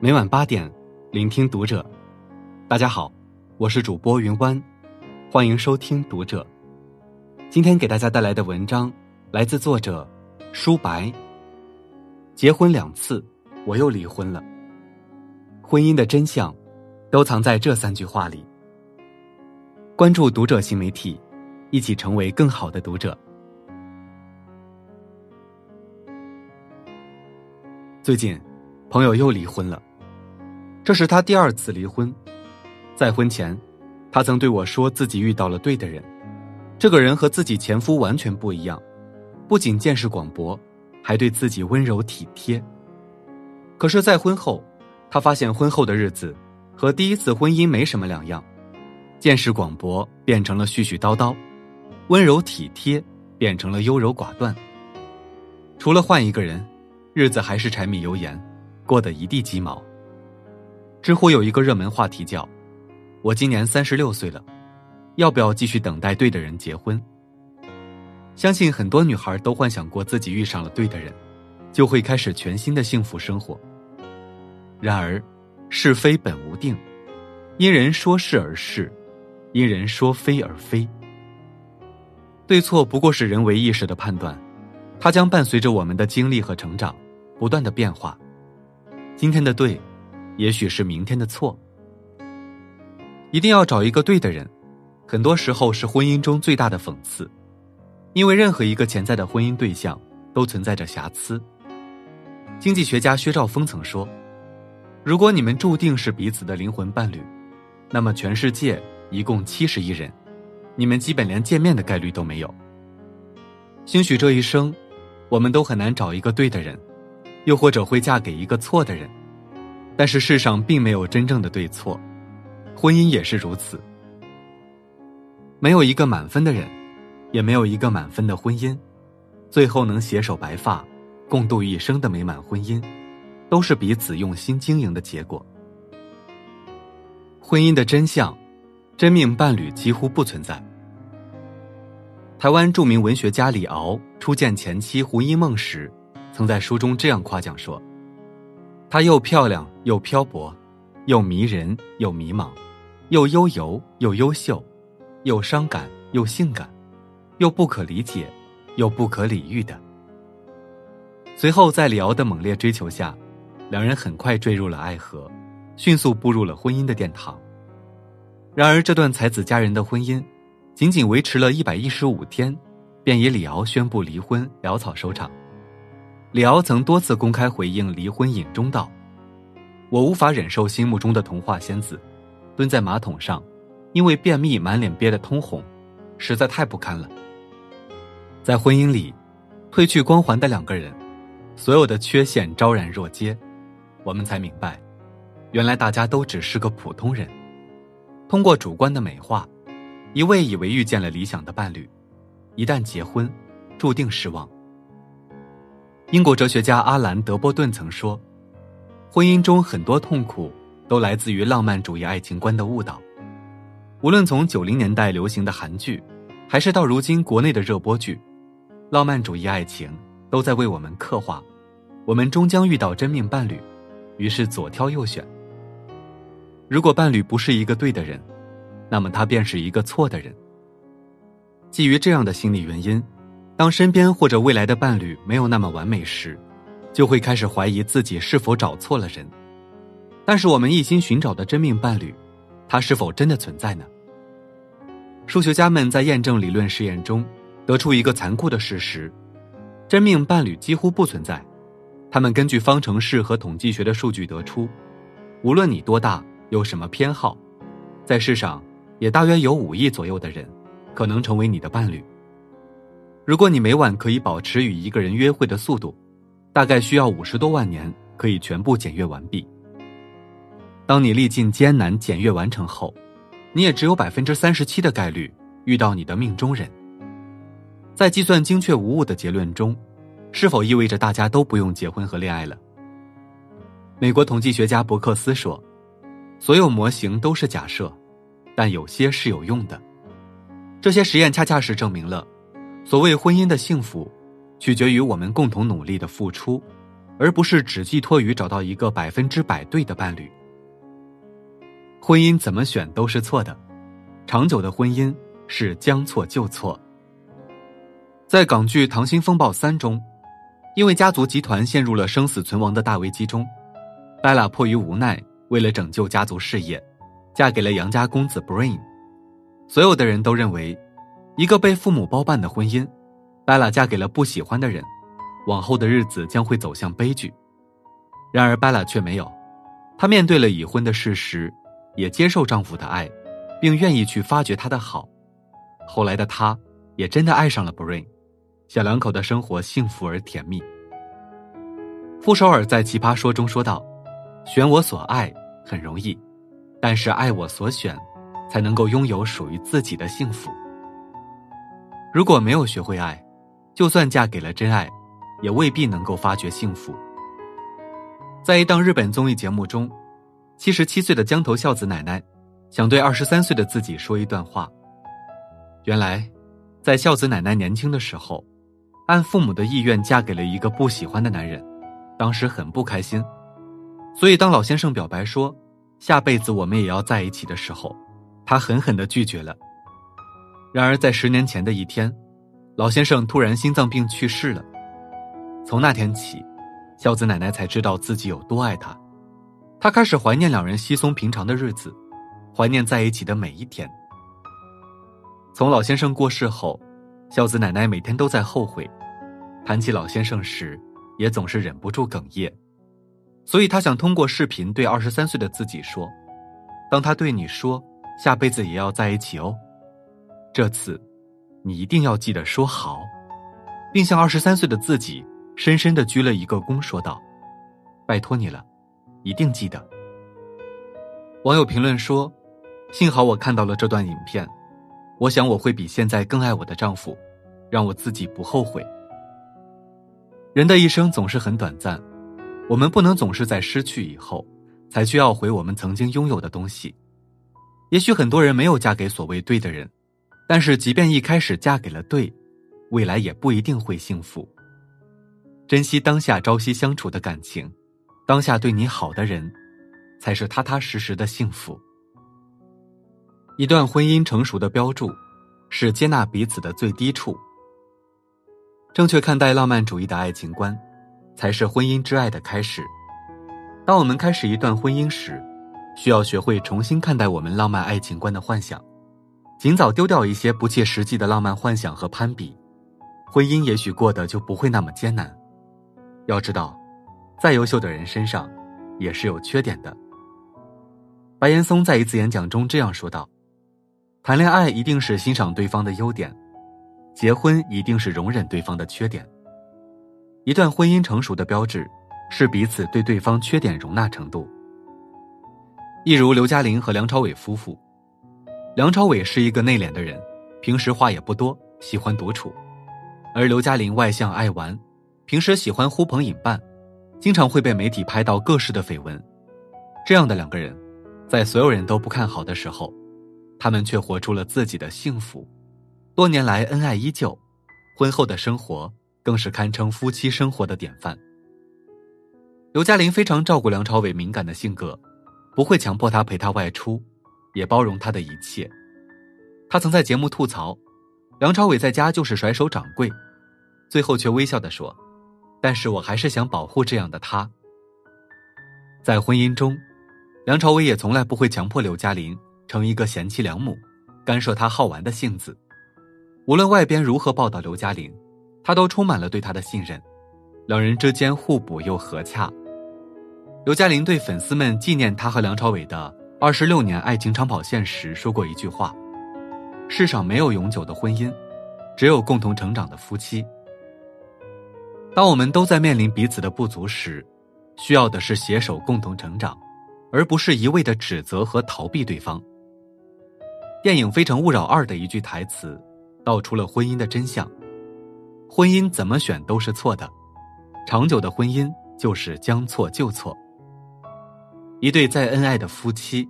每晚八点，聆听读者。大家好，我是主播云湾，欢迎收听读者。今天给大家带来的文章来自作者舒白。结婚两次，我又离婚了。婚姻的真相，都藏在这三句话里。关注读者新媒体，一起成为更好的读者。最近，朋友又离婚了。这是他第二次离婚，在婚前，他曾对我说自己遇到了对的人，这个人和自己前夫完全不一样，不仅见识广博，还对自己温柔体贴。可是再婚后，他发现婚后的日子和第一次婚姻没什么两样，见识广博变成了絮絮叨叨，温柔体贴变成了优柔寡断。除了换一个人，日子还是柴米油盐，过得一地鸡毛。知乎有一个热门话题叫“我今年三十六岁了，要不要继续等待对的人结婚？”相信很多女孩都幻想过自己遇上了对的人，就会开始全新的幸福生活。然而，是非本无定，因人说是而是，因人说非而非。对错不过是人为意识的判断，它将伴随着我们的经历和成长，不断的变化。今天的对。也许是明天的错，一定要找一个对的人，很多时候是婚姻中最大的讽刺，因为任何一个潜在的婚姻对象都存在着瑕疵。经济学家薛兆丰曾说：“如果你们注定是彼此的灵魂伴侣，那么全世界一共七十亿人，你们基本连见面的概率都没有。兴许这一生，我们都很难找一个对的人，又或者会嫁给一个错的人。”但是世上并没有真正的对错，婚姻也是如此。没有一个满分的人，也没有一个满分的婚姻，最后能携手白发，共度一生的美满婚姻，都是彼此用心经营的结果。婚姻的真相，真命伴侣几乎不存在。台湾著名文学家李敖初见前妻胡因梦时，曾在书中这样夸奖说。她又漂亮又漂泊，又迷人又迷茫，又悠游又优秀，又伤感又性感，又不可理解，又不可理喻的。随后，在李敖的猛烈追求下，两人很快坠入了爱河，迅速步入了婚姻的殿堂。然而，这段才子佳人的婚姻，仅仅维持了一百一十五天，便以李敖宣布离婚潦草收场。李敖曾多次公开回应离婚引中道：“我无法忍受心目中的童话仙子，蹲在马桶上，因为便秘满脸憋得通红，实在太不堪了。”在婚姻里，褪去光环的两个人，所有的缺陷昭然若揭，我们才明白，原来大家都只是个普通人。通过主观的美化，一味以为遇见了理想的伴侣，一旦结婚，注定失望。英国哲学家阿兰·德波顿曾说：“婚姻中很多痛苦都来自于浪漫主义爱情观的误导。无论从九零年代流行的韩剧，还是到如今国内的热播剧，浪漫主义爱情都在为我们刻画：我们终将遇到真命伴侣，于是左挑右选。如果伴侣不是一个对的人，那么他便是一个错的人。基于这样的心理原因。”当身边或者未来的伴侣没有那么完美时，就会开始怀疑自己是否找错了人。但是我们一心寻找的真命伴侣，他是否真的存在呢？数学家们在验证理论实验中，得出一个残酷的事实：真命伴侣几乎不存在。他们根据方程式和统计学的数据得出，无论你多大，有什么偏好，在世上也大约有五亿左右的人，可能成为你的伴侣。如果你每晚可以保持与一个人约会的速度，大概需要五十多万年可以全部检阅完毕。当你历尽艰难检阅完成后，你也只有百分之三十七的概率遇到你的命中人。在计算精确无误的结论中，是否意味着大家都不用结婚和恋爱了？美国统计学家伯克斯说：“所有模型都是假设，但有些是有用的。这些实验恰恰是证明了。”所谓婚姻的幸福，取决于我们共同努力的付出，而不是只寄托于找到一个百分之百对的伴侣。婚姻怎么选都是错的，长久的婚姻是将错就错。在港剧《溏心风暴三》中，因为家族集团陷入了生死存亡的大危机中，贝拉迫于无奈，为了拯救家族事业，嫁给了杨家公子 Brain。所有的人都认为，一个被父母包办的婚姻，贝拉嫁给了不喜欢的人，往后的日子将会走向悲剧。然而贝拉却没有，她面对了已婚的事实。也接受丈夫的爱，并愿意去发掘他的好。后来的她，也真的爱上了 Brain，小两口的生活幸福而甜蜜。傅首尔在《奇葩说》中说道：“选我所爱很容易，但是爱我所选，才能够拥有属于自己的幸福。如果没有学会爱，就算嫁给了真爱，也未必能够发掘幸福。”在一档日本综艺节目中。七十七岁的江头孝子奶奶，想对二十三岁的自己说一段话。原来，在孝子奶奶年轻的时候，按父母的意愿嫁给了一个不喜欢的男人，当时很不开心。所以，当老先生表白说下辈子我们也要在一起的时候，她狠狠的拒绝了。然而，在十年前的一天，老先生突然心脏病去世了。从那天起，孝子奶奶才知道自己有多爱他。他开始怀念两人稀松平常的日子，怀念在一起的每一天。从老先生过世后，孝子奶奶每天都在后悔，谈起老先生时，也总是忍不住哽咽。所以，他想通过视频对二十三岁的自己说：“当他对你说下辈子也要在一起哦，这次，你一定要记得说好，并向二十三岁的自己深深的鞠了一个躬，说道：拜托你了。”一定记得。网友评论说：“幸好我看到了这段影片，我想我会比现在更爱我的丈夫，让我自己不后悔。”人的一生总是很短暂，我们不能总是在失去以后才去要回我们曾经拥有的东西。也许很多人没有嫁给所谓对的人，但是即便一开始嫁给了对，未来也不一定会幸福。珍惜当下朝夕相处的感情。当下对你好的人，才是踏踏实实的幸福。一段婚姻成熟的标注，是接纳彼此的最低处。正确看待浪漫主义的爱情观，才是婚姻之爱的开始。当我们开始一段婚姻时，需要学会重新看待我们浪漫爱情观的幻想，尽早丢掉一些不切实际的浪漫幻想和攀比，婚姻也许过得就不会那么艰难。要知道。再优秀的人身上，也是有缺点的。白岩松在一次演讲中这样说道：“谈恋爱一定是欣赏对方的优点，结婚一定是容忍对方的缺点。一段婚姻成熟的标志，是彼此对对方缺点容纳程度。一如刘嘉玲和梁朝伟夫妇，梁朝伟是一个内敛的人，平时话也不多，喜欢独处；而刘嘉玲外向爱玩，平时喜欢呼朋引伴。”经常会被媒体拍到各式的绯闻，这样的两个人，在所有人都不看好的时候，他们却活出了自己的幸福，多年来恩爱依旧，婚后的生活更是堪称夫妻生活的典范。刘嘉玲非常照顾梁朝伟敏感的性格，不会强迫他陪他外出，也包容他的一切。他曾在节目吐槽，梁朝伟在家就是甩手掌柜，最后却微笑的说。但是我还是想保护这样的他。在婚姻中，梁朝伟也从来不会强迫刘嘉玲成一个贤妻良母，干涉她好玩的性子。无论外边如何报道刘嘉玲，他都充满了对她的信任，两人之间互补又和洽。刘嘉玲对粉丝们纪念她和梁朝伟的二十六年爱情长跑线时说过一句话：“世上没有永久的婚姻，只有共同成长的夫妻。”当我们都在面临彼此的不足时，需要的是携手共同成长，而不是一味的指责和逃避对方。电影《非诚勿扰二》的一句台词，道出了婚姻的真相：婚姻怎么选都是错的，长久的婚姻就是将错就错。一对再恩爱的夫妻，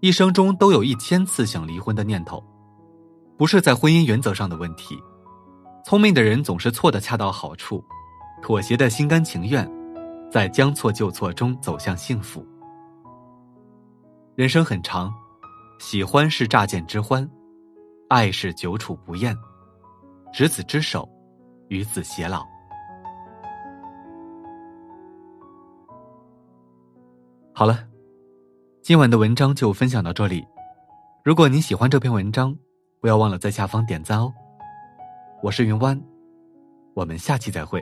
一生中都有一千次想离婚的念头，不是在婚姻原则上的问题。聪明的人总是错的恰到好处。妥协的心甘情愿，在将错就错中走向幸福。人生很长，喜欢是乍见之欢，爱是久处不厌，执子之手，与子偕老。好了，今晚的文章就分享到这里。如果您喜欢这篇文章，不要忘了在下方点赞哦。我是云湾，我们下期再会。